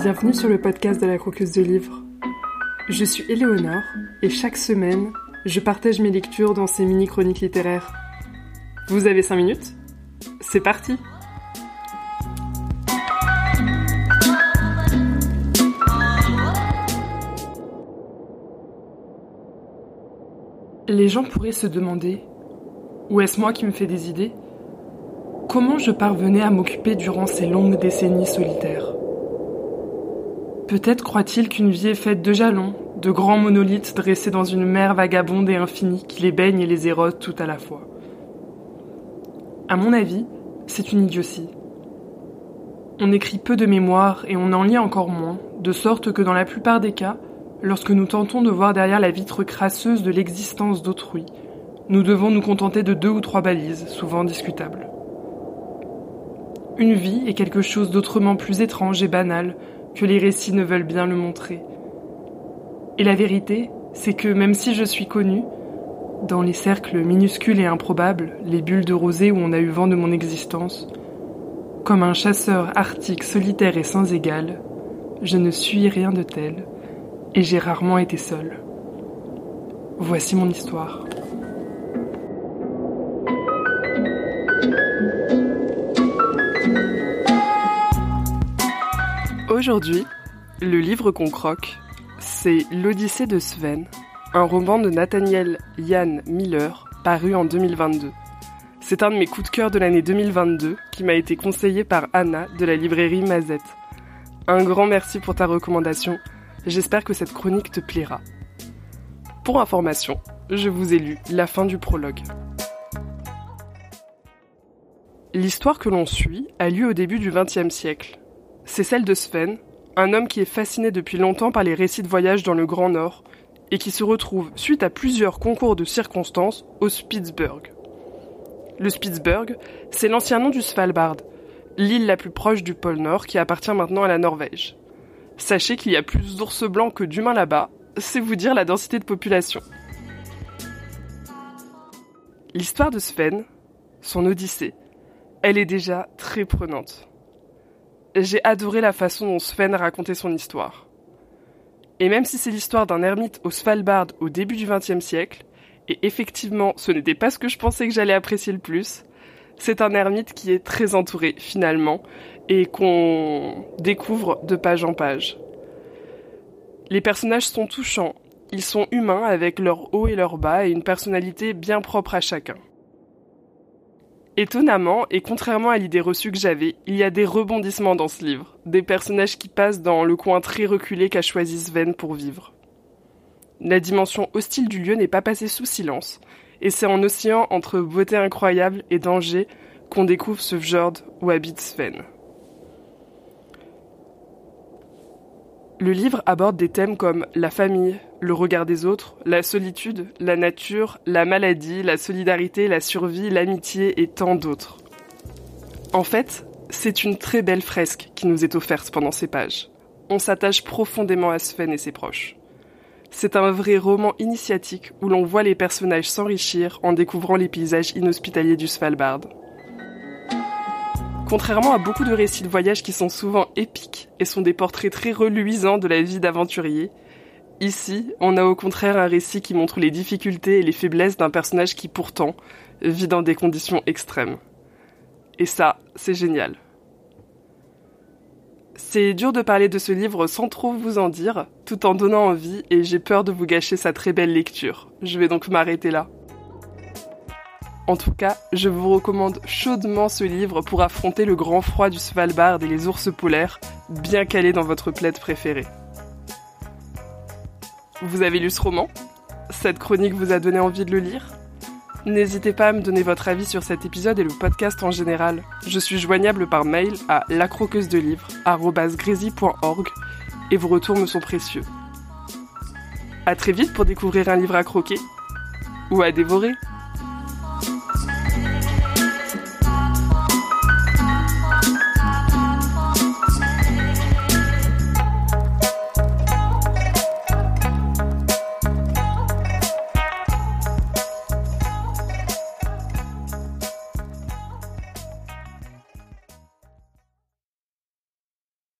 Bienvenue sur le podcast de la croqueuse de livres. Je suis Éléonore et chaque semaine, je partage mes lectures dans ces mini-chroniques littéraires. Vous avez 5 minutes? C'est parti Les gens pourraient se demander, ou est-ce moi qui me fais des idées? Comment je parvenais à m'occuper durant ces longues décennies solitaires? Peut-être croit-il qu'une vie est faite de jalons, de grands monolithes dressés dans une mer vagabonde et infinie qui les baigne et les érode tout à la fois. À mon avis, c'est une idiotie. On écrit peu de mémoires et on en lit encore moins, de sorte que dans la plupart des cas, lorsque nous tentons de voir derrière la vitre crasseuse de l'existence d'autrui, nous devons nous contenter de deux ou trois balises, souvent discutables. Une vie est quelque chose d'autrement plus étrange et banal que les récits ne veulent bien le montrer. Et la vérité, c'est que même si je suis connue, dans les cercles minuscules et improbables, les bulles de rosée où on a eu vent de mon existence, comme un chasseur arctique solitaire et sans égal, je ne suis rien de tel, et j'ai rarement été seul. Voici mon histoire. Aujourd'hui, le livre qu'on croque, c'est L'Odyssée de Sven, un roman de Nathaniel Jan Miller, paru en 2022. C'est un de mes coups de cœur de l'année 2022 qui m'a été conseillé par Anna de la librairie Mazette. Un grand merci pour ta recommandation, j'espère que cette chronique te plaira. Pour information, je vous ai lu la fin du prologue. L'histoire que l'on suit a lieu au début du XXe siècle, c'est celle de Sven, un homme qui est fasciné depuis longtemps par les récits de voyage dans le Grand Nord et qui se retrouve, suite à plusieurs concours de circonstances, au Spitzberg. Le Spitzberg, c'est l'ancien nom du Svalbard, l'île la plus proche du pôle Nord qui appartient maintenant à la Norvège. Sachez qu'il y a plus d'ours blancs que d'humains là-bas, c'est vous dire la densité de population. L'histoire de Sven, son odyssée, elle est déjà très prenante j'ai adoré la façon dont Sven racontait son histoire. Et même si c'est l'histoire d'un ermite au Svalbard au début du XXe siècle, et effectivement ce n'était pas ce que je pensais que j'allais apprécier le plus, c'est un ermite qui est très entouré finalement, et qu'on découvre de page en page. Les personnages sont touchants, ils sont humains avec leurs hauts et leurs bas et une personnalité bien propre à chacun. Étonnamment, et contrairement à l'idée reçue que j'avais, il y a des rebondissements dans ce livre, des personnages qui passent dans le coin très reculé qu'a choisi Sven pour vivre. La dimension hostile du lieu n'est pas passée sous silence, et c'est en oscillant entre beauté incroyable et danger qu'on découvre ce fjord où habite Sven. Le livre aborde des thèmes comme la famille, le regard des autres, la solitude, la nature, la maladie, la solidarité, la survie, l'amitié et tant d'autres. En fait, c'est une très belle fresque qui nous est offerte pendant ces pages. On s'attache profondément à Sven et ses proches. C'est un vrai roman initiatique où l'on voit les personnages s'enrichir en découvrant les paysages inhospitaliers du Svalbard. Contrairement à beaucoup de récits de voyage qui sont souvent épiques et sont des portraits très reluisants de la vie d'aventurier, ici, on a au contraire un récit qui montre les difficultés et les faiblesses d'un personnage qui pourtant vit dans des conditions extrêmes. Et ça, c'est génial. C'est dur de parler de ce livre sans trop vous en dire, tout en donnant envie, et j'ai peur de vous gâcher sa très belle lecture. Je vais donc m'arrêter là. En tout cas, je vous recommande chaudement ce livre pour affronter le grand froid du Svalbard et les ours polaires, bien calés dans votre plaide préférée. Vous avez lu ce roman? Cette chronique vous a donné envie de le lire? N'hésitez pas à me donner votre avis sur cet épisode et le podcast en général. Je suis joignable par mail à lacroqueusedelivre.org et vos retours me sont précieux. A très vite pour découvrir un livre à croquer ou à dévorer.